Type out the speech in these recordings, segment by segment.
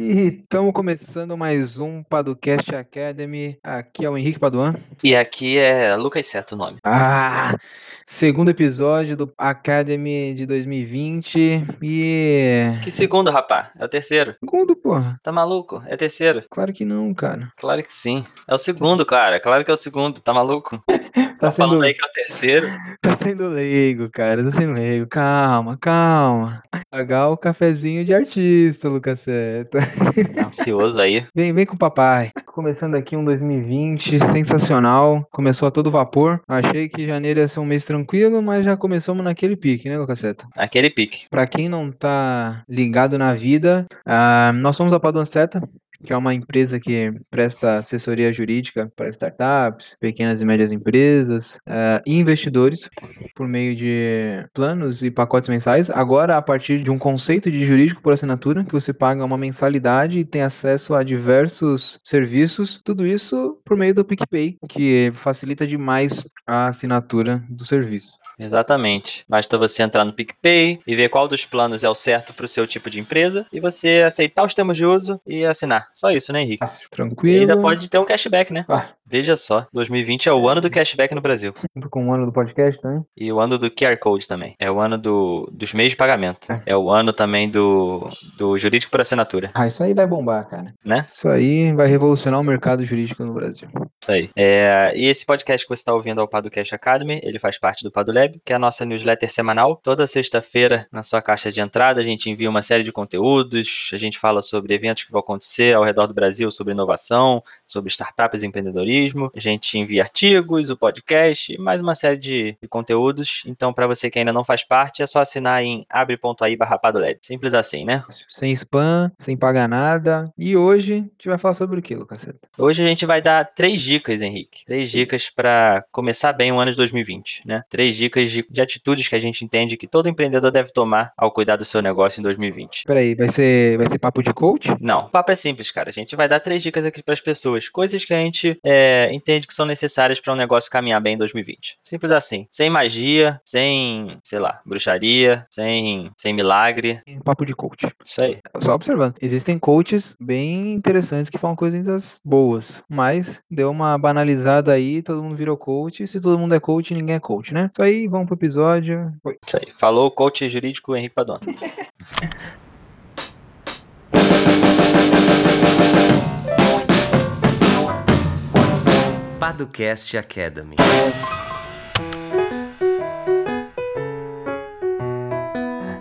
E estamos começando mais um Paducast Academy. Aqui é o Henrique Paduan. E aqui é Lucas Seto o nome. Ah, segundo episódio do Academy de 2020 e... Que segundo, rapá? É o terceiro. Segundo, porra. Tá maluco? É terceiro. Claro que não, cara. Claro que sim. É o segundo, cara. Claro que é o segundo. Tá maluco? Tá Tá falando sendo, aí que é o terceiro. tá sendo leigo, cara. Tá sendo leigo. Calma, calma. Pagar o cafezinho de artista, Lucas Seta. Tá ansioso aí. Vem, vem com o papai. Começando aqui um 2020 sensacional. Começou a todo vapor. Achei que janeiro ia ser um mês tranquilo, mas já começamos naquele pique, né, Lucaseta? Aquele pique. Pra quem não tá ligado na vida, ah, nós somos a Paduan Seta, que é uma empresa que presta assessoria jurídica para startups, pequenas e médias empresas ah, e investidores por meio de planos e pacotes mensais. Agora, a partir de um conceito de jurídico por assinatura, que você paga uma mensalidade e tem acesso a diversos serviços, tudo isso por meio do PicPay, que facilita demais a assinatura do serviço. Exatamente. Basta você entrar no PicPay e ver qual dos planos é o certo pro seu tipo de empresa e você aceitar os termos de uso e assinar. Só isso, né, Henrique? Fácil, E tranquilo. ainda pode ter um cashback, né? Ah, Veja só, 2020 é o ano do cashback no Brasil. junto com o ano do podcast também. E o ano do QR Code também. É o ano do, dos meios de pagamento. É. É o ano também do, do jurídico por assinatura, Ah, isso aí vai bombar, cara. né? Isso aí vai revolucionar o mercado jurídico no Brasil. Isso aí. É, e esse podcast que você está ouvindo é o Paducast Academy, ele faz parte do Padulab, que é a nossa newsletter semanal. Toda sexta-feira, na sua caixa de entrada, a gente envia uma série de conteúdos, a gente fala sobre eventos que vão acontecer ao redor do Brasil, sobre inovação, sobre startups e empreendedorismo. A gente envia artigos, o podcast e mais uma série de, de conteúdos. Então, para você que ainda não faz parte, é só assinar em abre.ai barra. Simples assim, né? Sem spam, sem pagar nada. E hoje a gente vai falar sobre o que, Lucaseta? Hoje a gente vai dar três dicas, Henrique. Três dicas para começar bem o ano de 2020, né? Três dicas de, de atitudes que a gente entende que todo empreendedor deve tomar ao cuidar do seu negócio em 2020. Peraí, vai ser, vai ser papo de coach? Não, o papo é simples, cara. A gente vai dar três dicas aqui para as pessoas, coisas que a gente é, entende que são necessárias para um negócio caminhar bem em 2020. Simples assim, sem magia, sem, sei lá, bruxaria, sem, sem milagre. Papo de coach. Isso aí. Só observando. Existem coaches bem interessantes que falam coisas boas. Mas deu uma banalizada aí, todo mundo virou coach. Se todo mundo é coach, ninguém é coach, né? Isso aí, vamos pro episódio. Foi. Isso aí. Falou o coach jurídico Henrique Padona. Paducast Academy.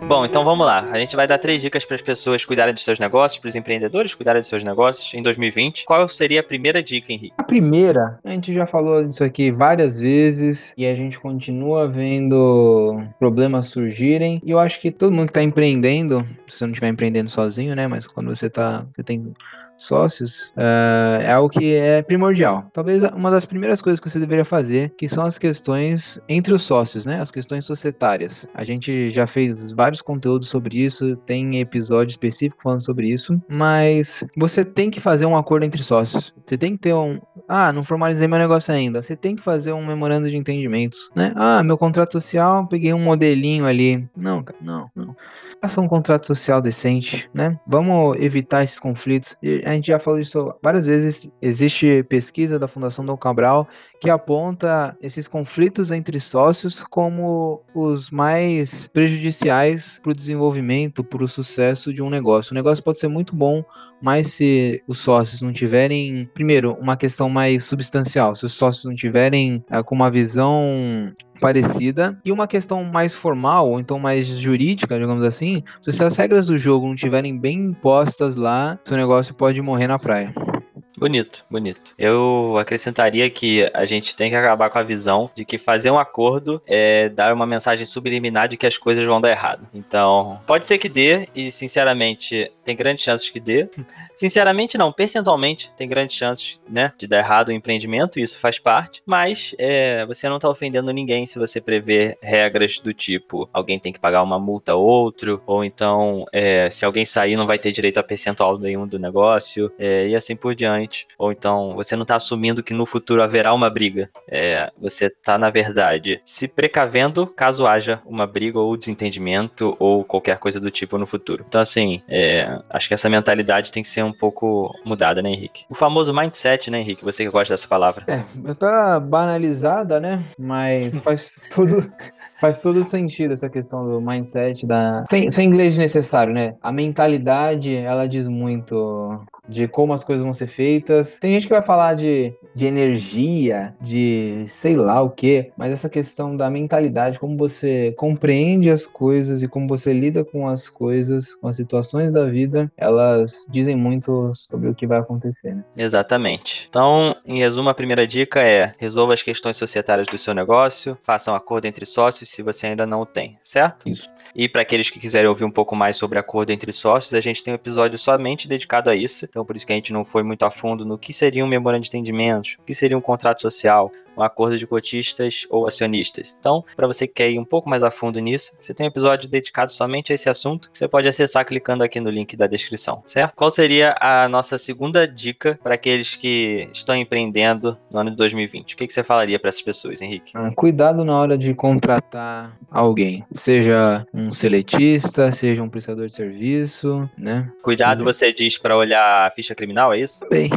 Bom, então vamos lá. A gente vai dar três dicas para as pessoas cuidarem dos seus negócios, para os empreendedores cuidarem dos seus negócios em 2020. Qual seria a primeira dica, Henrique? A primeira, a gente já falou disso aqui várias vezes e a gente continua vendo problemas surgirem. E eu acho que todo mundo que está empreendendo, se você não estiver empreendendo sozinho, né? Mas quando você tá, você tem sócios, ah, é algo que é primordial. Talvez uma das primeiras coisas que você deveria fazer, que são as questões entre os sócios, né? As questões societárias. A gente já fez vários conteúdos sobre isso, tem episódio específico falando sobre isso, mas você tem que fazer um acordo entre sócios. Você tem que ter um, ah, não formalizei meu negócio ainda. Você tem que fazer um memorando de entendimentos, né? Ah, meu contrato social, peguei um modelinho ali. Não, cara, não, não. Faça um contrato social decente, né? Vamos evitar esses conflitos. A gente já falou isso várias vezes. Existe pesquisa da Fundação Dom Cabral que aponta esses conflitos entre sócios como os mais prejudiciais para o desenvolvimento, para o sucesso de um negócio. O negócio pode ser muito bom, mas se os sócios não tiverem, primeiro, uma questão mais substancial, se os sócios não tiverem ah, com uma visão parecida e uma questão mais formal ou então mais jurídica, digamos assim, se as regras do jogo não estiverem bem impostas lá, seu negócio pode morrer na praia. Bonito, bonito. Eu acrescentaria que a gente tem que acabar com a visão de que fazer um acordo é dar uma mensagem subliminar de que as coisas vão dar errado. Então, pode ser que dê, e sinceramente, tem grandes chances que dê. Sinceramente, não, percentualmente, tem grandes chances, né, de dar errado o empreendimento, e isso faz parte, mas é, você não tá ofendendo ninguém se você prever regras do tipo alguém tem que pagar uma multa a outro, ou então é, se alguém sair não vai ter direito a percentual nenhum do negócio, é, e assim por diante. Importante. Ou então, você não está assumindo que no futuro haverá uma briga. É, você está, na verdade, se precavendo caso haja uma briga ou desentendimento ou qualquer coisa do tipo no futuro. Então, assim, é, acho que essa mentalidade tem que ser um pouco mudada, né, Henrique? O famoso mindset, né, Henrique? Você que gosta dessa palavra. É, tá banalizada, né? Mas faz tudo. Faz todo sentido essa questão do mindset, da. Sem, sem inglês necessário, né? A mentalidade, ela diz muito de como as coisas vão ser feitas. Tem gente que vai falar de, de energia, de sei lá o que, mas essa questão da mentalidade, como você compreende as coisas e como você lida com as coisas, com as situações da vida, elas dizem muito sobre o que vai acontecer. Né? Exatamente. Então, em resumo, a primeira dica é resolva as questões societárias do seu negócio, faça um acordo entre sócios se você ainda não o tem, certo? Isso. E para aqueles que quiserem ouvir um pouco mais sobre acordo entre sócios, a gente tem um episódio somente dedicado a isso. Então, por isso que a gente não foi muito a fundo no que seria um memorando de entendimentos, o que seria um contrato social, um acordo de cotistas ou acionistas. Então, para você que quer ir um pouco mais a fundo nisso, você tem um episódio dedicado somente a esse assunto que você pode acessar clicando aqui no link da descrição, certo? Qual seria a nossa segunda dica para aqueles que estão empreendendo no ano de 2020? O que, que você falaria para essas pessoas, Henrique? Ah, cuidado na hora de contratar alguém, seja um seletista, seja um prestador de serviço, né? Cuidado, você diz para olhar a ficha criminal, é isso? Bem,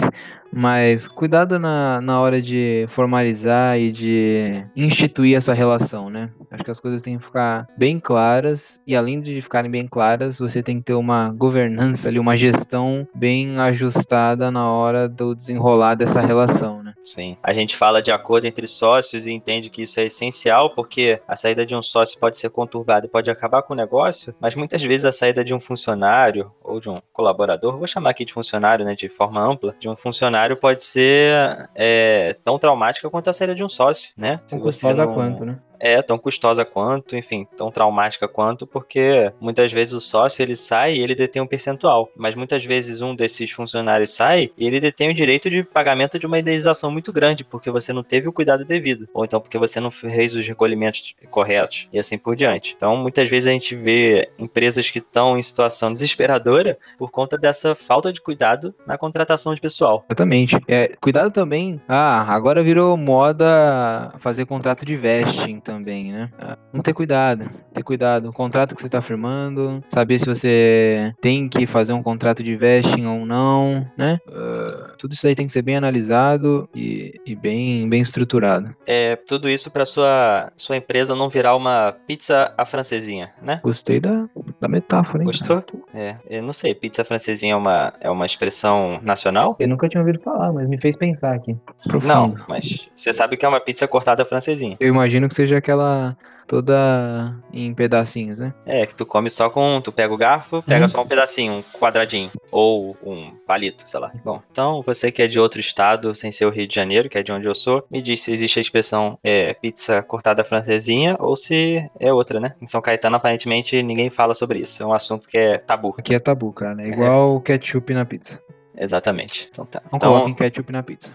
mas cuidado na, na hora de formalizar e de instituir essa relação, né? Acho que as coisas têm que ficar bem claras e além de ficarem bem claras, você tem que ter uma governança ali, uma gestão bem ajustada na hora do desenrolar dessa relação, né? Sim. A gente fala de acordo entre sócios e entende que isso é essencial porque a saída de um sócio pode ser conturbada e pode acabar com o negócio, mas muitas vezes a saída de um funcionário ou de um colaborador, vou chamar aqui de funcionário, né, de forma ampla, de um funcionário pode ser é, tão traumática quanto a saída de um sócio, né? Se você não... quanto, né? É tão custosa quanto, enfim, tão traumática quanto, porque muitas vezes o sócio ele sai e ele detém um percentual, mas muitas vezes um desses funcionários sai e ele detém o direito de pagamento de uma indenização muito grande, porque você não teve o cuidado devido, ou então porque você não fez os recolhimentos corretos e assim por diante. Então, muitas vezes a gente vê empresas que estão em situação desesperadora por conta dessa falta de cuidado na contratação de pessoal. Exatamente. É, cuidado também. Ah, agora virou moda fazer contrato de vesting também, né? Não ter cuidado, ter cuidado. O contrato que você está firmando, saber se você tem que fazer um contrato de vesting ou não, né? Uh, tudo isso aí tem que ser bem analisado e, e bem, bem estruturado. É, tudo isso para sua sua empresa não virar uma pizza à francesinha, né? Gostei da, da metáfora, hein? Gostou? É, eu não sei, pizza francesinha é uma, é uma expressão nacional? Eu nunca tinha ouvido falar, mas me fez pensar aqui. Profundo. Não, mas você sabe que é uma pizza cortada francesinha. Eu imagino que seja aquela toda em pedacinhos, né? É, que tu come só com. Tu pega o garfo, pega hum. só um pedacinho, um quadradinho. Ou um palito, sei lá. Bom, então você que é de outro estado, sem ser o Rio de Janeiro, que é de onde eu sou, me diz se existe a expressão é, pizza cortada francesinha ou se é outra, né? Em São Caetano, aparentemente, ninguém fala sobre isso. É um assunto que é tabu. Aqui é tabu, cara. É igual é. ketchup na pizza. Exatamente. Então tá. Não então, coloquem ketchup na pizza.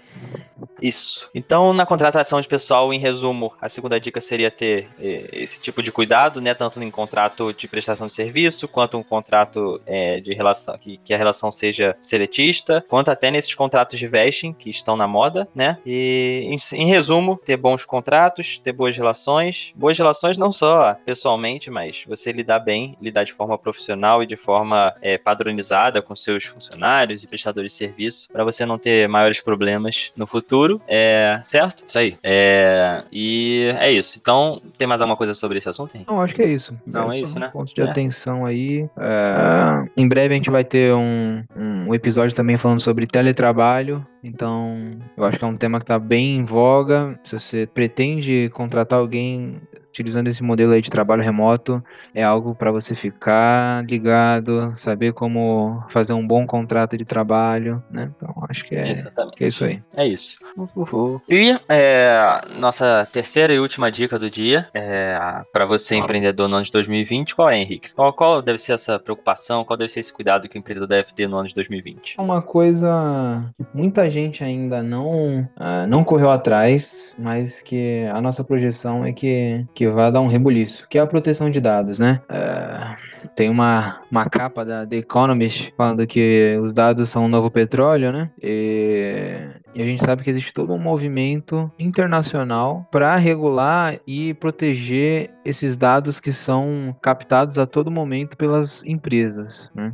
Isso. Então, na contratação de pessoal, em resumo, a segunda dica seria ter eh, esse tipo de cuidado, né? Tanto em contrato de prestação de serviço, quanto um contrato eh, de relação, que, que, a relação seja seletista, quanto até nesses contratos de vesting que estão na moda, né? E, em, em resumo, ter bons contratos, ter boas relações. Boas relações não só pessoalmente, mas você lidar bem, lidar de forma profissional e de forma eh, padronizada com seus funcionários e prestadores de serviço, para você não ter maiores problemas no futuro. É, certo? Isso aí. É, e é isso. Então, tem mais alguma coisa sobre esse assunto? Não, acho que é isso. Não, é, é isso, né? Pontos de é. atenção aí. É, em breve a gente vai ter um, um episódio também falando sobre teletrabalho. Então, eu acho que é um tema que está bem em voga. Se você pretende contratar alguém utilizando esse modelo aí de trabalho remoto, é algo para você ficar ligado, saber como fazer um bom contrato de trabalho, né? Então, acho que é, que é isso aí. É isso. Uhul. E é, nossa terceira e última dica do dia é para você empreendedor no ano de 2020, qual é, Henrique? Qual, qual deve ser essa preocupação, qual deve ser esse cuidado que o empreendedor deve ter no ano de 2020? Uma coisa que muita gente ainda não, uh, não correu atrás, mas que a nossa projeção é que, que vai dar um rebuliço, que é a proteção de dados, né? Uh, tem uma, uma capa da The Economist falando que os dados são o novo petróleo, né? E, e a gente sabe que existe todo um movimento internacional para regular e proteger esses dados que são captados a todo momento pelas empresas. Né?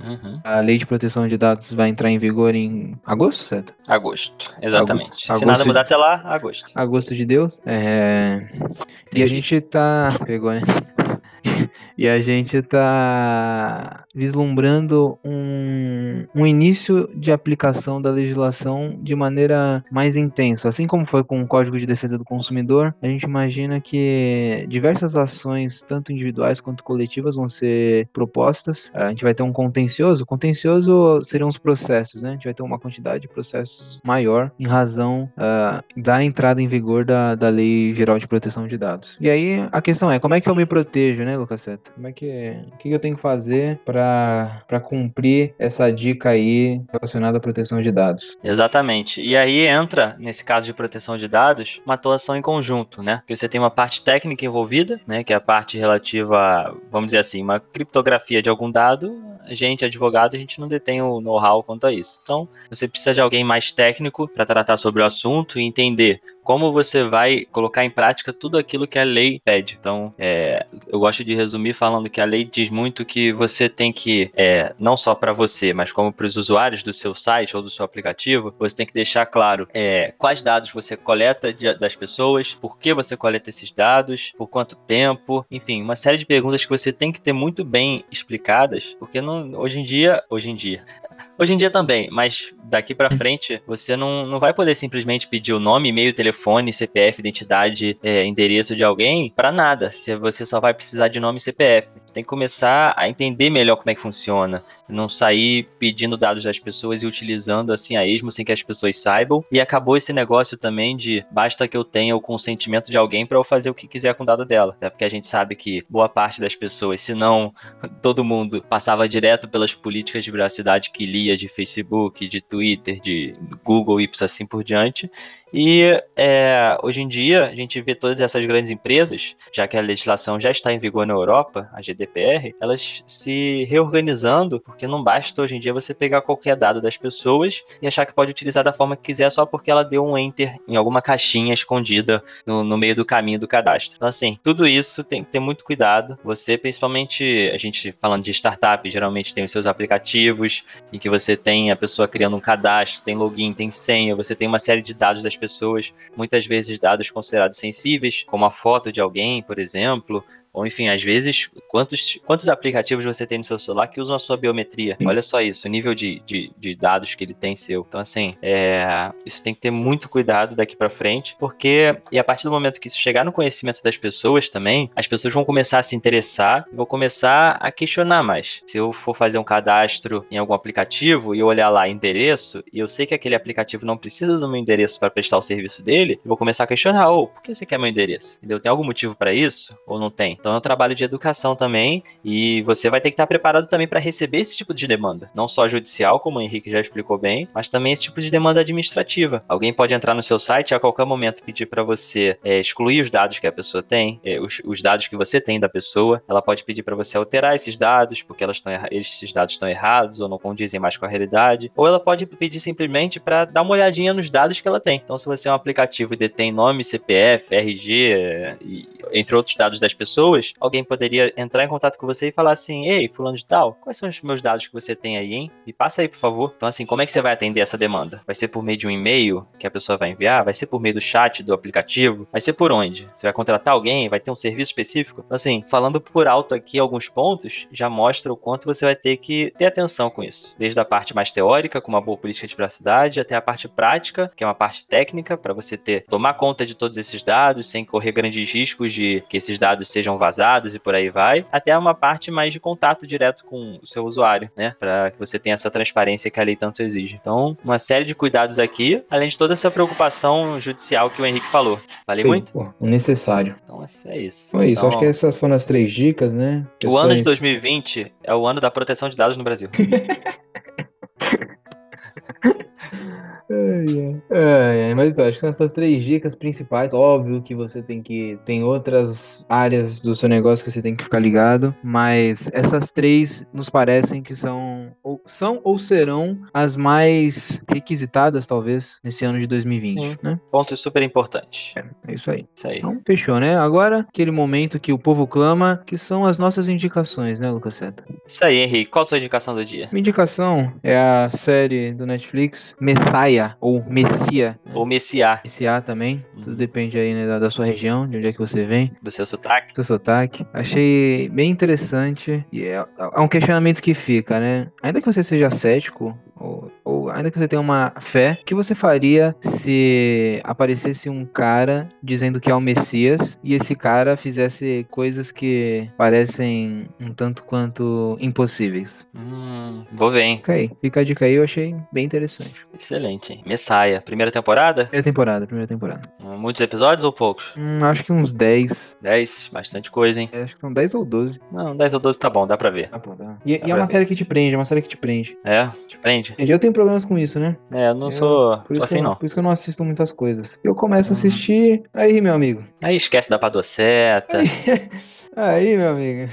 Uhum. A lei de proteção de dados vai entrar em vigor em agosto, certo? Agosto, exatamente. Agosto, Se nada mudar até lá, agosto. Agosto de Deus. É... E a gente tá. Pegou, né? E a gente está vislumbrando um, um início de aplicação da legislação de maneira mais intensa. Assim como foi com o Código de Defesa do Consumidor, a gente imagina que diversas ações, tanto individuais quanto coletivas, vão ser propostas. A gente vai ter um contencioso. Contencioso seriam os processos, né? A gente vai ter uma quantidade de processos maior em razão uh, da entrada em vigor da, da Lei Geral de Proteção de Dados. E aí a questão é, como é que eu me protejo, né, Lucas Seta? Como é que. O que eu tenho que fazer para cumprir essa dica aí relacionada à proteção de dados? Exatamente. E aí entra, nesse caso de proteção de dados, uma atuação em conjunto, né? Porque você tem uma parte técnica envolvida, né? Que é a parte relativa, vamos dizer assim, uma criptografia de algum dado. A gente, advogado, a gente não detém o know-how quanto a isso. Então, você precisa de alguém mais técnico para tratar sobre o assunto e entender como você vai colocar em prática tudo aquilo que a lei pede. Então, é, eu gosto de resumir falando que a lei diz muito que você tem que, é, não só para você, mas como para os usuários do seu site ou do seu aplicativo, você tem que deixar claro é, quais dados você coleta de, das pessoas, por que você coleta esses dados, por quanto tempo, enfim, uma série de perguntas que você tem que ter muito bem explicadas, porque não, hoje em dia, hoje em dia, Hoje em dia também, mas daqui para frente você não, não vai poder simplesmente pedir o nome, e-mail, telefone, CPF, identidade, é, endereço de alguém para nada. Você só vai precisar de nome e CPF. Você tem que começar a entender melhor como é que funciona, não sair pedindo dados das pessoas e utilizando assim a esmo sem que as pessoas saibam. E acabou esse negócio também de basta que eu tenha o consentimento de alguém para eu fazer o que quiser com o dado dela. Até porque a gente sabe que boa parte das pessoas, se não todo mundo, passava direto pelas políticas de privacidade que lia de Facebook, de Twitter, de Google e assim por diante. E é, hoje em dia a gente vê todas essas grandes empresas, já que a legislação já está em vigor na Europa, a GDPR, elas se reorganizando, não basta hoje em dia você pegar qualquer dado das pessoas e achar que pode utilizar da forma que quiser só porque ela deu um enter em alguma caixinha escondida no, no meio do caminho do cadastro. Então, assim, tudo isso tem que ter muito cuidado. Você, principalmente, a gente falando de startup, geralmente tem os seus aplicativos em que você tem a pessoa criando um cadastro, tem login, tem senha, você tem uma série de dados das pessoas, muitas vezes dados considerados sensíveis, como a foto de alguém, por exemplo, ou enfim, às vezes, quantos, quantos aplicativos você tem no seu celular que usam a sua biometria? Olha só isso, o nível de, de, de dados que ele tem seu. Então, assim, é, isso tem que ter muito cuidado daqui para frente, porque e a partir do momento que isso chegar no conhecimento das pessoas também, as pessoas vão começar a se interessar e vão começar a questionar mais. Se eu for fazer um cadastro em algum aplicativo e eu olhar lá endereço, e eu sei que aquele aplicativo não precisa do meu endereço para prestar o serviço dele, eu vou começar a questionar, ou oh, por que você quer meu endereço? Entendeu? Tem algum motivo para isso? Ou não tem? Então, então é um trabalho de educação também e você vai ter que estar preparado também para receber esse tipo de demanda, não só judicial, como o Henrique já explicou bem, mas também esse tipo de demanda administrativa. Alguém pode entrar no seu site e a qualquer momento pedir para você é, excluir os dados que a pessoa tem, é, os, os, dados que você tem da pessoa. Ela pode pedir para você alterar esses dados porque elas estão esses dados estão errados ou não condizem mais com a realidade, ou ela pode pedir simplesmente para dar uma olhadinha nos dados que ela tem. Então, se você é um aplicativo e detém nome, CPF, RG, é, e, entre outros dados das pessoas pessoas, alguém poderia entrar em contato com você e falar assim: Ei, fulano de tal, quais são os meus dados que você tem aí, hein? Me passa aí, por favor. Então, assim, como é que você vai atender essa demanda? Vai ser por meio de um e-mail que a pessoa vai enviar? Vai ser por meio do chat do aplicativo? Vai ser por onde? Você vai contratar alguém? Vai ter um serviço específico? Então, assim, falando por alto aqui alguns pontos, já mostra o quanto você vai ter que ter atenção com isso. Desde a parte mais teórica, com uma boa política de privacidade, até a parte prática, que é uma parte técnica, para você ter tomar conta de todos esses dados sem correr grandes riscos de que esses dados sejam vazados vazados e por aí vai, até uma parte mais de contato direto com o seu usuário, né? Para que você tenha essa transparência que a lei tanto exige. Então, uma série de cuidados aqui, além de toda essa preocupação judicial que o Henrique falou. Sim, muito? Pô, necessário. Então, é isso. Foi isso. Então, Acho que essas foram as três dicas, né? Questões... O ano de 2020 é o ano da proteção de dados no Brasil. mas então, acho que essas três dicas principais, óbvio que você tem que. Tem outras áreas do seu negócio que você tem que ficar ligado, mas essas três nos parecem que são são ou serão as mais requisitadas, talvez, nesse ano de 2020, Sim. né? Ponto super importante. É, é isso aí. Isso aí. Então, fechou, né? Agora, aquele momento que o povo clama, que são as nossas indicações, né, Lucas Seta? Isso aí, Henrique. Qual a sua indicação do dia? Minha indicação é a série do Netflix, Messiah, ou Messia. O Messiá, Messiah também, tudo Uhum. depende aí né, da, da sua região, de onde é que você vem, do seu sotaque. seu sotaque. Achei bem interessante e é, é um questionamento que fica, né? Ainda que você seja cético, ou, ou ainda que você tenha uma fé, o que você faria se aparecesse um cara dizendo que é o Messias e esse cara fizesse coisas que parecem um tanto quanto impossíveis? Hum, vou ver, hein? Fica aí, fica a dica aí, eu achei bem interessante. Excelente, hein? Messiah. Primeira temporada? Primeira temporada, primeira temporada. Muitos episódios ou poucos? Hum, acho que uns 10. 10, bastante coisa, hein? É, Acho que são 10 ou 12. Não, 10 ou 12 tá bom, dá pra ver. Ah, pô, dá. E, e Dá é pra uma ver. série que te prende, é uma série que te prende. É, te prende. Entendi. Eu tenho problemas com isso, né? É, eu não Eu- sou, Por sou isso, assim eu, não. por isso que eu não assisto muitas coisas. Eu começo a Hum. assistir, aí, meu amigo. Aí esquece da padoceta. Aí, meu amigo.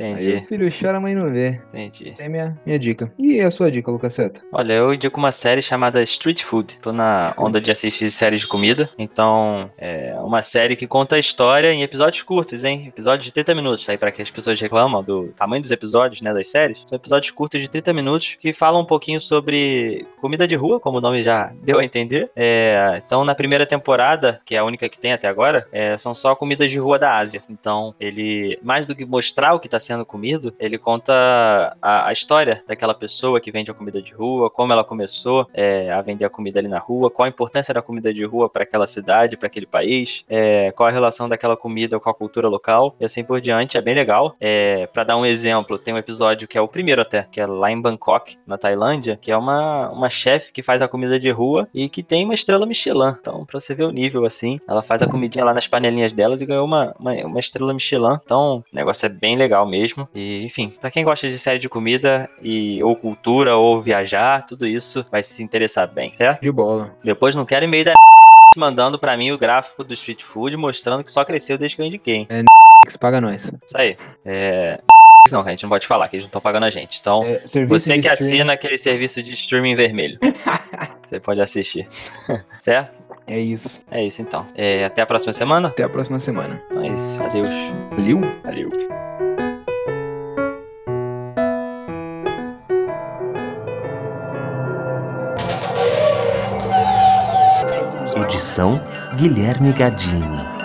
Aí Entendi, o filho chora, a mãe não vê. entendi. É minha, minha dica. E a sua dica, Lucas Seta? Olha, eu indico uma série chamada Street Food. Tô na onda de assistir séries de comida. Então, é uma série que conta a história em episódios curtos, hein? Episódios de 30 minutos. Aí, pra que as pessoas reclamam do tamanho dos episódios, né? Das séries. São episódios curtos de 30 minutos que falam um pouquinho sobre comida de rua, como o nome já deu a entender. É, então, na primeira temporada, que é a única que tem até agora, é, são só comidas de rua da Ásia. Então, ele, mais do que mostrar o que está sendo comido, ele conta a, a história daquela pessoa que vende a comida de rua, como ela começou é, a vender a comida ali na rua, qual a importância da comida de rua para aquela cidade, para aquele país, é, qual a relação daquela comida com a cultura local e assim por diante. É bem legal. É, para dar um exemplo, tem um episódio que é o primeiro até, que é lá em Bangkok, na Tailândia, que é uma, uma chefe que faz a comida de rua e que tem uma estrela Michelin. Então, pra você ver o nível assim, ela faz a comidinha lá nas panelinhas delas e ganhou uma, uma, uma estrela Michelin. Então, o negócio é bem legal mesmo. E, enfim, pra quem gosta de série de comida e ou cultura ou viajar, tudo isso vai se interessar bem, certo? De bola. Depois não quero e-mail da mandando pra mim o gráfico do Street Food mostrando que só cresceu desde que eu indiquei. hein? Que paga nós. Isso aí. É... Não, a gente não pode falar, que eles não estão pagando a gente. Então, É, você que assina aquele serviço de streaming vermelho. você pode assistir. certo? É isso. É isso então. É, até a próxima semana. Até a próxima semana. Então é isso. Adeus. Valeu? Valeu. Edição Guilherme Gadini.